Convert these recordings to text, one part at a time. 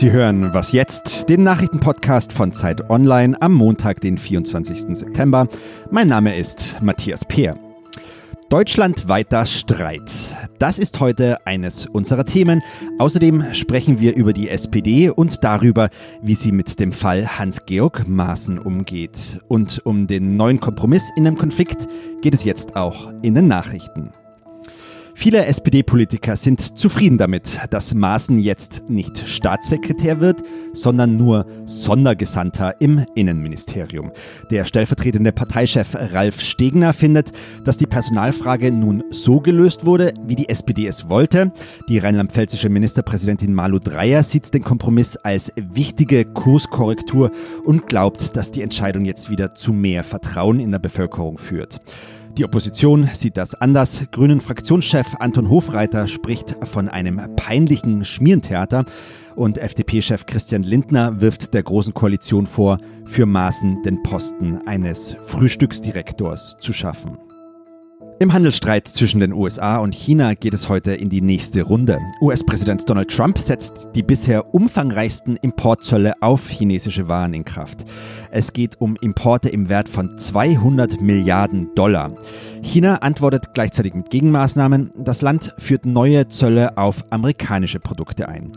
Sie hören Was jetzt? Den Nachrichtenpodcast von Zeit Online am Montag, den 24. September. Mein Name ist Matthias Peer. Deutschlandweiter Streit. Das ist heute eines unserer Themen. Außerdem sprechen wir über die SPD und darüber, wie sie mit dem Fall Hans-Georg Maaßen umgeht. Und um den neuen Kompromiss in dem Konflikt geht es jetzt auch in den Nachrichten. Viele SPD-Politiker sind zufrieden damit, dass Maaßen jetzt nicht Staatssekretär wird, sondern nur Sondergesandter im Innenministerium. Der stellvertretende Parteichef Ralf Stegner findet, dass die Personalfrage nun so gelöst wurde, wie die SPD es wollte. Die rheinland-pfälzische Ministerpräsidentin Malu Dreyer sieht den Kompromiss als wichtige Kurskorrektur und glaubt, dass die Entscheidung jetzt wieder zu mehr Vertrauen in der Bevölkerung führt. Die Opposition sieht das anders. Grünen Fraktionschef Anton Hofreiter spricht von einem peinlichen Schmierentheater und FDP-Chef Christian Lindner wirft der Großen Koalition vor, für Maßen den Posten eines Frühstücksdirektors zu schaffen. Im Handelsstreit zwischen den USA und China geht es heute in die nächste Runde. US-Präsident Donald Trump setzt die bisher umfangreichsten Importzölle auf chinesische Waren in Kraft. Es geht um Importe im Wert von 200 Milliarden Dollar. China antwortet gleichzeitig mit Gegenmaßnahmen. Das Land führt neue Zölle auf amerikanische Produkte ein.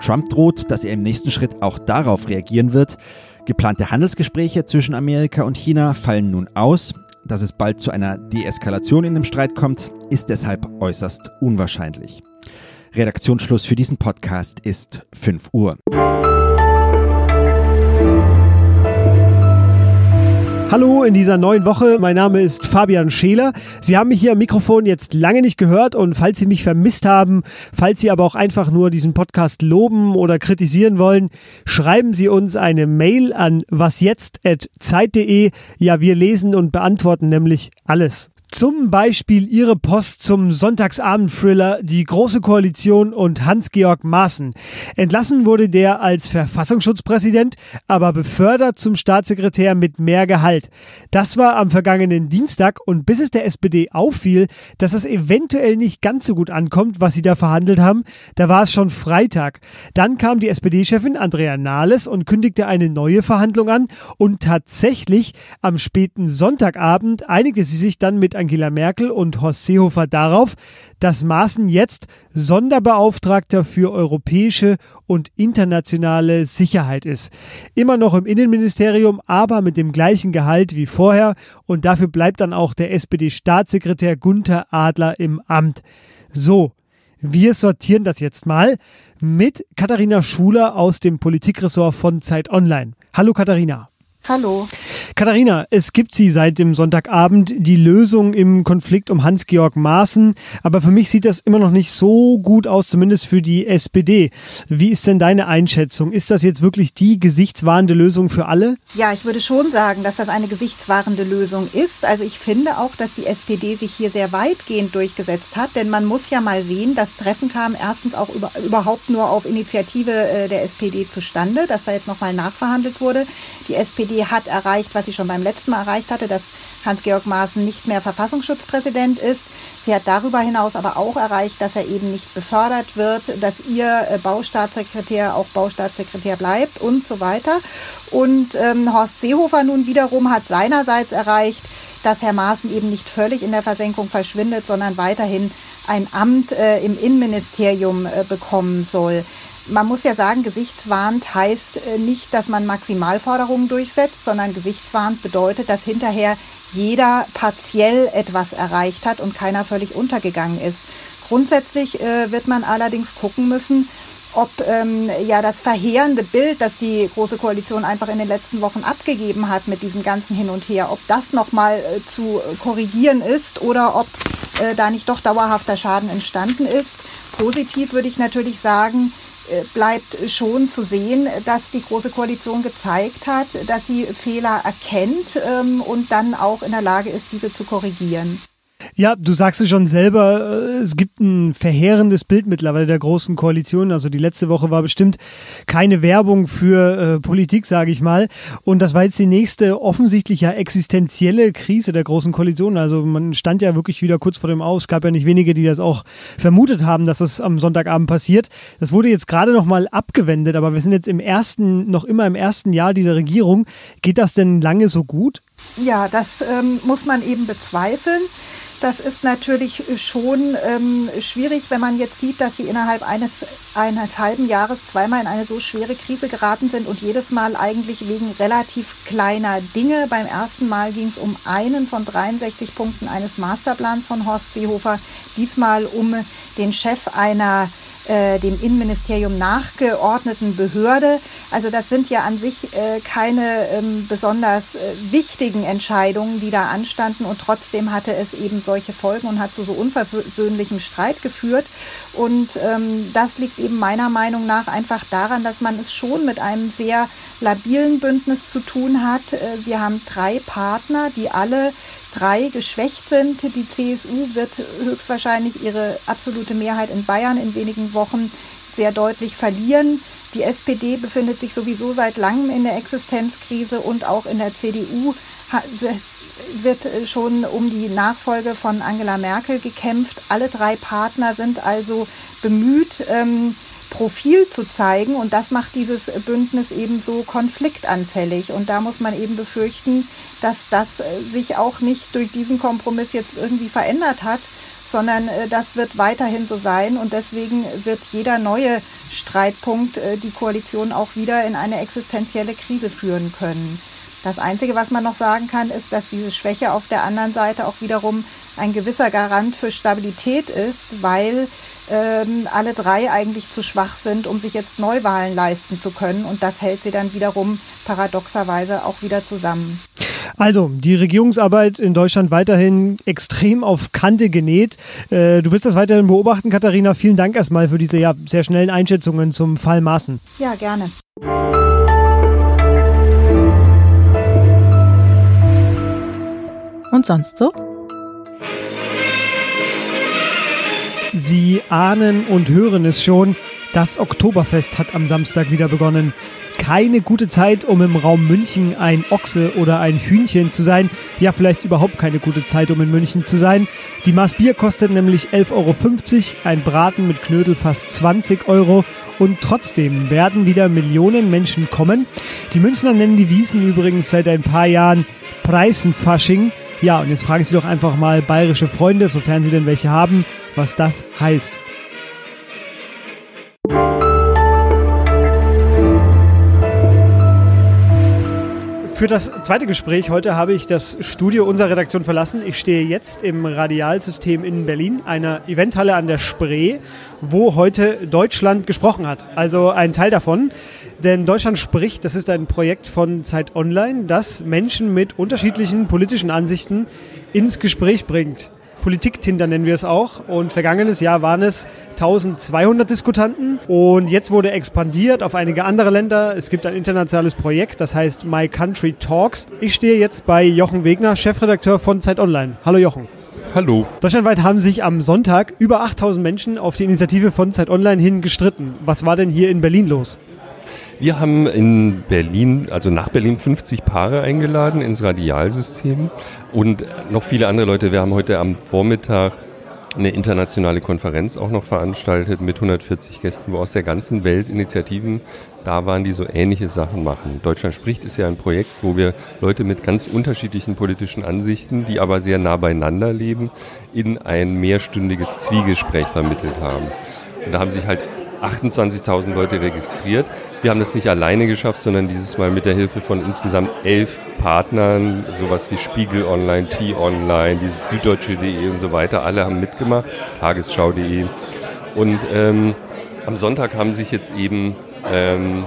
Trump droht, dass er im nächsten Schritt auch darauf reagieren wird. Geplante Handelsgespräche zwischen Amerika und China fallen nun aus. Dass es bald zu einer Deeskalation in dem Streit kommt, ist deshalb äußerst unwahrscheinlich. Redaktionsschluss für diesen Podcast ist 5 Uhr. Hallo in dieser neuen Woche. Mein Name ist Fabian Scheler. Sie haben mich hier am Mikrofon jetzt lange nicht gehört und falls Sie mich vermisst haben, falls Sie aber auch einfach nur diesen Podcast loben oder kritisieren wollen, schreiben Sie uns eine Mail an wasjetzt@zeit.de. Ja, wir lesen und beantworten nämlich alles. Zum Beispiel ihre Post zum Sonntagsabend-Thriller Die Große Koalition und Hans-Georg Maaßen. Entlassen wurde der als Verfassungsschutzpräsident, aber befördert zum Staatssekretär mit mehr Gehalt. Das war am vergangenen Dienstag und bis es der SPD auffiel, dass es eventuell nicht ganz so gut ankommt, was sie da verhandelt haben, da war es schon Freitag. Dann kam die SPD-Chefin Andrea Nahles und kündigte eine neue Verhandlung an und tatsächlich am späten Sonntagabend einigte sie sich dann mit Angela Merkel und Horst Seehofer darauf, dass Maaßen jetzt Sonderbeauftragter für europäische und internationale Sicherheit ist. Immer noch im Innenministerium, aber mit dem gleichen Gehalt wie vorher und dafür bleibt dann auch der SPD-Staatssekretär Gunther Adler im Amt. So, wir sortieren das jetzt mal mit Katharina Schuler aus dem Politikressort von Zeit Online. Hallo Katharina. Hallo. Katharina, es gibt sie seit dem Sonntagabend, die Lösung im Konflikt um Hans-Georg Maaßen. Aber für mich sieht das immer noch nicht so gut aus, zumindest für die SPD. Wie ist denn deine Einschätzung? Ist das jetzt wirklich die gesichtswahrende Lösung für alle? Ja, ich würde schon sagen, dass das eine gesichtswahrende Lösung ist. Also ich finde auch, dass die SPD sich hier sehr weitgehend durchgesetzt hat. Denn man muss ja mal sehen, das Treffen kam erstens auch über, überhaupt nur auf Initiative äh, der SPD zustande, dass da jetzt nochmal nachverhandelt wurde. Die SPD hat erreicht, was sie schon beim letzten Mal erreicht hatte, dass Hans-Georg Maaßen nicht mehr Verfassungsschutzpräsident ist. Sie hat darüber hinaus aber auch erreicht, dass er eben nicht befördert wird, dass ihr äh, Baustaatssekretär auch Baustaatssekretär bleibt und so weiter. Und ähm, Horst Seehofer nun wiederum hat seinerseits erreicht, dass Herr Maaßen eben nicht völlig in der Versenkung verschwindet, sondern weiterhin ein Amt äh, im Innenministerium äh, bekommen soll man muss ja sagen, gesichtswahrend heißt äh, nicht, dass man Maximalforderungen durchsetzt, sondern gesichtswahrend bedeutet, dass hinterher jeder partiell etwas erreicht hat und keiner völlig untergegangen ist. Grundsätzlich äh, wird man allerdings gucken müssen, ob ähm, ja das verheerende Bild, das die große Koalition einfach in den letzten Wochen abgegeben hat mit diesem ganzen Hin und Her, ob das nochmal äh, zu korrigieren ist oder ob äh, da nicht doch dauerhafter Schaden entstanden ist. Positiv würde ich natürlich sagen, bleibt schon zu sehen, dass die Große Koalition gezeigt hat, dass sie Fehler erkennt ähm, und dann auch in der Lage ist, diese zu korrigieren. Ja, du sagst es schon selber, äh, es gibt ein verheerendes Bild mittlerweile der großen Koalition. Also die letzte Woche war bestimmt keine Werbung für äh, Politik, sage ich mal. Und das war jetzt die nächste offensichtlich ja existenzielle Krise der großen Koalition. Also man stand ja wirklich wieder kurz vor dem Aus. Es gab ja nicht wenige, die das auch vermutet haben, dass das am Sonntagabend passiert. Das wurde jetzt gerade noch mal abgewendet, aber wir sind jetzt im ersten, noch immer im ersten Jahr dieser Regierung. Geht das denn lange so gut? Ja, das ähm, muss man eben bezweifeln. Das ist natürlich schon ähm, schwierig, wenn man jetzt sieht, dass sie innerhalb eines, eines halben Jahres zweimal in eine so schwere Krise geraten sind und jedes Mal eigentlich wegen relativ kleiner Dinge. Beim ersten Mal ging es um einen von 63 Punkten eines Masterplans von Horst Seehofer, diesmal um den Chef einer äh, dem Innenministerium nachgeordneten Behörde. Also das sind ja an sich äh, keine ähm, besonders äh, wichtigen Entscheidungen, die da anstanden und trotzdem hatte es eben solche Folgen und hat zu so unversöhnlichem Streit geführt. Und ähm, das liegt eben meiner Meinung nach einfach daran, dass man es schon mit einem sehr labilen Bündnis zu tun hat. Äh, wir haben drei Partner, die alle drei geschwächt sind. Die CSU wird höchstwahrscheinlich ihre absolute Mehrheit in Bayern in wenigen Wochen sehr deutlich verlieren. Die SPD befindet sich sowieso seit langem in der Existenzkrise und auch in der CDU wird schon um die Nachfolge von Angela Merkel gekämpft. Alle drei Partner sind also bemüht, ähm, Profil zu zeigen. Und das macht dieses Bündnis eben so konfliktanfällig. Und da muss man eben befürchten, dass das äh, sich auch nicht durch diesen Kompromiss jetzt irgendwie verändert hat, sondern äh, das wird weiterhin so sein. Und deswegen wird jeder neue Streitpunkt äh, die Koalition auch wieder in eine existenzielle Krise führen können. Das Einzige, was man noch sagen kann, ist, dass diese Schwäche auf der anderen Seite auch wiederum ein gewisser Garant für Stabilität ist, weil ähm, alle drei eigentlich zu schwach sind, um sich jetzt Neuwahlen leisten zu können. Und das hält sie dann wiederum paradoxerweise auch wieder zusammen. Also, die Regierungsarbeit in Deutschland weiterhin extrem auf Kante genäht. Äh, du willst das weiterhin beobachten, Katharina. Vielen Dank erstmal für diese ja, sehr schnellen Einschätzungen zum Fall Maaßen. Ja, gerne. Und sonst so? Sie ahnen und hören es schon, das Oktoberfest hat am Samstag wieder begonnen. Keine gute Zeit, um im Raum München ein Ochse oder ein Hühnchen zu sein. Ja, vielleicht überhaupt keine gute Zeit, um in München zu sein. Die Maß Bier kostet nämlich 11,50 Euro, ein Braten mit Knödel fast 20 Euro und trotzdem werden wieder Millionen Menschen kommen. Die Münchner nennen die Wiesen übrigens seit ein paar Jahren Preisenfasching. Ja, und jetzt fragen Sie doch einfach mal bayerische Freunde, sofern Sie denn welche haben, was das heißt. Für das zweite Gespräch heute habe ich das Studio unserer Redaktion verlassen. Ich stehe jetzt im Radialsystem in Berlin, einer Eventhalle an der Spree, wo heute Deutschland gesprochen hat. Also ein Teil davon. Denn Deutschland spricht, das ist ein Projekt von Zeit Online, das Menschen mit unterschiedlichen politischen Ansichten ins Gespräch bringt. Politik-Tinder nennen wir es auch. Und vergangenes Jahr waren es 1200 Diskutanten. Und jetzt wurde expandiert auf einige andere Länder. Es gibt ein internationales Projekt, das heißt My Country Talks. Ich stehe jetzt bei Jochen Wegner, Chefredakteur von Zeit Online. Hallo Jochen. Hallo. Deutschlandweit haben sich am Sonntag über 8000 Menschen auf die Initiative von Zeit Online hin gestritten. Was war denn hier in Berlin los? Wir haben in Berlin, also nach Berlin, 50 Paare eingeladen ins Radialsystem und noch viele andere Leute. Wir haben heute am Vormittag eine internationale Konferenz auch noch veranstaltet mit 140 Gästen, wo aus der ganzen Welt Initiativen da waren, die so ähnliche Sachen machen. Deutschland spricht ist ja ein Projekt, wo wir Leute mit ganz unterschiedlichen politischen Ansichten, die aber sehr nah beieinander leben, in ein mehrstündiges Zwiegespräch vermittelt haben. Und da haben sich halt 28.000 Leute registriert. Wir haben das nicht alleine geschafft, sondern dieses Mal mit der Hilfe von insgesamt elf Partnern, sowas wie Spiegel Online, T-Online, dieses Süddeutsche.de und so weiter. Alle haben mitgemacht, Tagesschau.de. Und ähm, am Sonntag haben sich jetzt eben, ähm,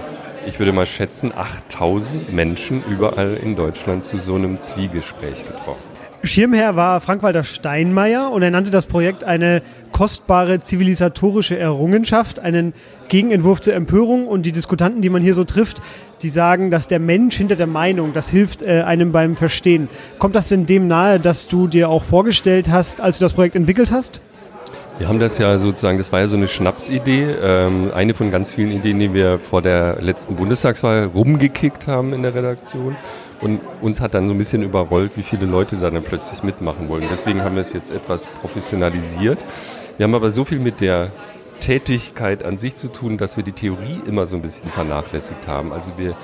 ich würde mal schätzen, 8000 Menschen überall in Deutschland zu so einem Zwiegespräch getroffen. Schirmherr war Frank-Walter Steinmeier und er nannte das Projekt eine kostbare zivilisatorische Errungenschaft, einen Gegenentwurf zur Empörung. Und die Diskutanten, die man hier so trifft, die sagen, dass der Mensch hinter der Meinung, das hilft äh, einem beim Verstehen. Kommt das denn dem nahe, dass du dir auch vorgestellt hast, als du das Projekt entwickelt hast? Wir haben das ja sozusagen, das war ja so eine Schnapsidee, ähm, eine von ganz vielen Ideen, die wir vor der letzten Bundestagswahl rumgekickt haben in der Redaktion. Und uns hat dann so ein bisschen überrollt, wie viele Leute da dann plötzlich mitmachen wollen. Deswegen haben wir es jetzt etwas professionalisiert. Wir haben aber so viel mit der Tätigkeit an sich zu tun, dass wir die Theorie immer so ein bisschen vernachlässigt haben. Also wir,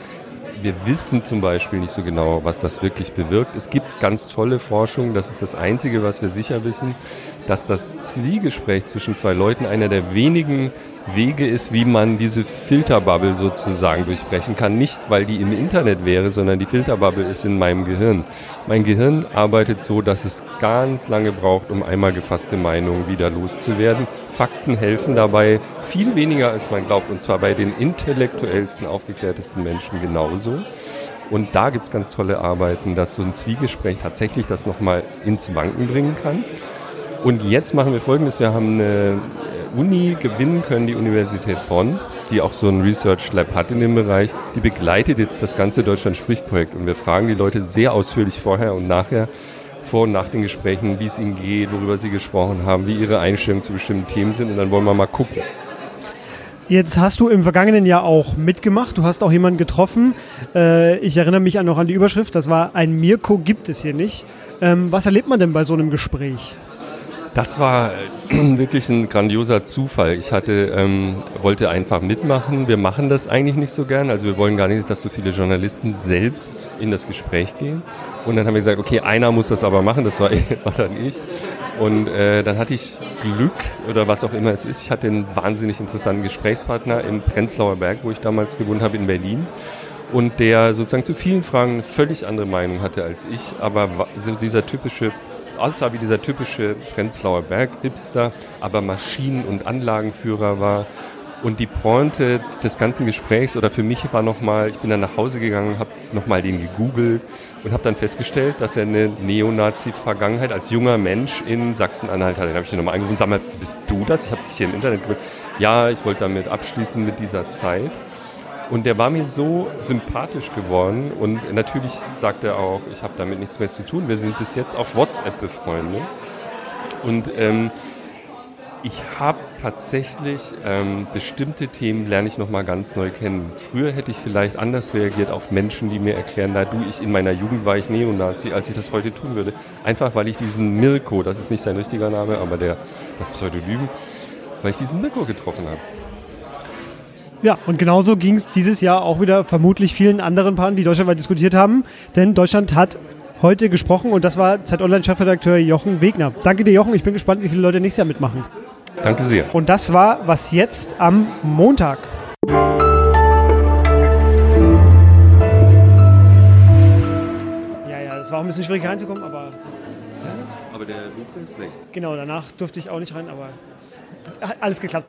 wir wissen zum Beispiel nicht so genau, was das wirklich bewirkt. Es gibt ganz tolle Forschung, das ist das Einzige, was wir sicher wissen, dass das Zwiegespräch zwischen zwei Leuten einer der wenigen Wege ist, wie man diese Filterbubble sozusagen durchbrechen kann. Nicht, weil die im Internet wäre, sondern die Filterbubble ist in meinem Gehirn. Mein Gehirn arbeitet so, dass es ganz lange braucht, um einmal gefasste Meinungen wieder loszuwerden. Fakten helfen dabei viel weniger, als man glaubt, und zwar bei den intellektuellsten, aufgeklärtesten Menschen genauso. Und da gibt es ganz tolle Arbeiten, dass so ein Zwiegespräch tatsächlich das nochmal ins Wanken bringen kann. Und jetzt machen wir Folgendes. Wir haben eine Uni gewinnen können, die Universität Bonn, die auch so ein Research Lab hat in dem Bereich. Die begleitet jetzt das ganze Deutschland spricht Projekt. Und wir fragen die Leute sehr ausführlich vorher und nachher, vor und nach den Gesprächen, wie es ihnen geht, worüber sie gesprochen haben, wie ihre Einstellungen zu bestimmten Themen sind. Und dann wollen wir mal gucken. Jetzt hast du im vergangenen Jahr auch mitgemacht. Du hast auch jemanden getroffen. Äh, ich erinnere mich noch an die Überschrift. Das war ein Mirko gibt es hier nicht. Ähm, was erlebt man denn bei so einem Gespräch? Das war äh, wirklich ein grandioser Zufall. Ich hatte, ähm, wollte einfach mitmachen. Wir machen das eigentlich nicht so gern. Also wir wollen gar nicht, dass so viele Journalisten selbst in das Gespräch gehen. Und dann haben wir gesagt, okay, einer muss das aber machen. Das war, war dann ich. Und äh, dann hatte ich Glück oder was auch immer es ist. Ich hatte einen wahnsinnig interessanten Gesprächspartner im Prenzlauer Berg, wo ich damals gewohnt habe in Berlin. Und der sozusagen zu vielen Fragen eine völlig andere Meinung hatte als ich. Aber so dieser typische aussah wie dieser typische Prenzlauer Berg-Hipster, aber Maschinen- und Anlagenführer war. Und die Pointe des ganzen Gesprächs oder für mich war nochmal, ich bin dann nach Hause gegangen, habe nochmal den gegoogelt und habe dann festgestellt, dass er eine Neonazi-Vergangenheit als junger Mensch in Sachsen-Anhalt hatte. Da habe ich ihn nochmal angerufen, sag mal, bist du das? Ich habe dich hier im Internet gehört. Ja, ich wollte damit abschließen mit dieser Zeit. Und der war mir so sympathisch geworden. Und natürlich sagt er auch, ich habe damit nichts mehr zu tun. Wir sind bis jetzt auf WhatsApp befreundet. Und ähm, ich habe tatsächlich ähm, bestimmte Themen lerne ich noch mal ganz neu kennen. Früher hätte ich vielleicht anders reagiert auf Menschen, die mir erklären, na du, ich in meiner Jugend war ich Neonazi, als ich das heute tun würde. Einfach weil ich diesen Mirko, das ist nicht sein richtiger Name, aber der das Pseudonym, weil ich diesen Mirko getroffen habe. Ja, und genauso ging es dieses Jahr auch wieder vermutlich vielen anderen Paaren, die deutschlandweit diskutiert haben. Denn Deutschland hat heute gesprochen und das war Zeit Online-Chefredakteur Jochen Wegner. Danke dir, Jochen. Ich bin gespannt, wie viele Leute nächstes Jahr mitmachen. Danke sehr. Und das war was jetzt am Montag. Ja, ja, es war auch ein bisschen schwierig reinzukommen, aber. Aber der Luke ist weg. Genau, danach durfte ich auch nicht rein, aber es hat alles geklappt.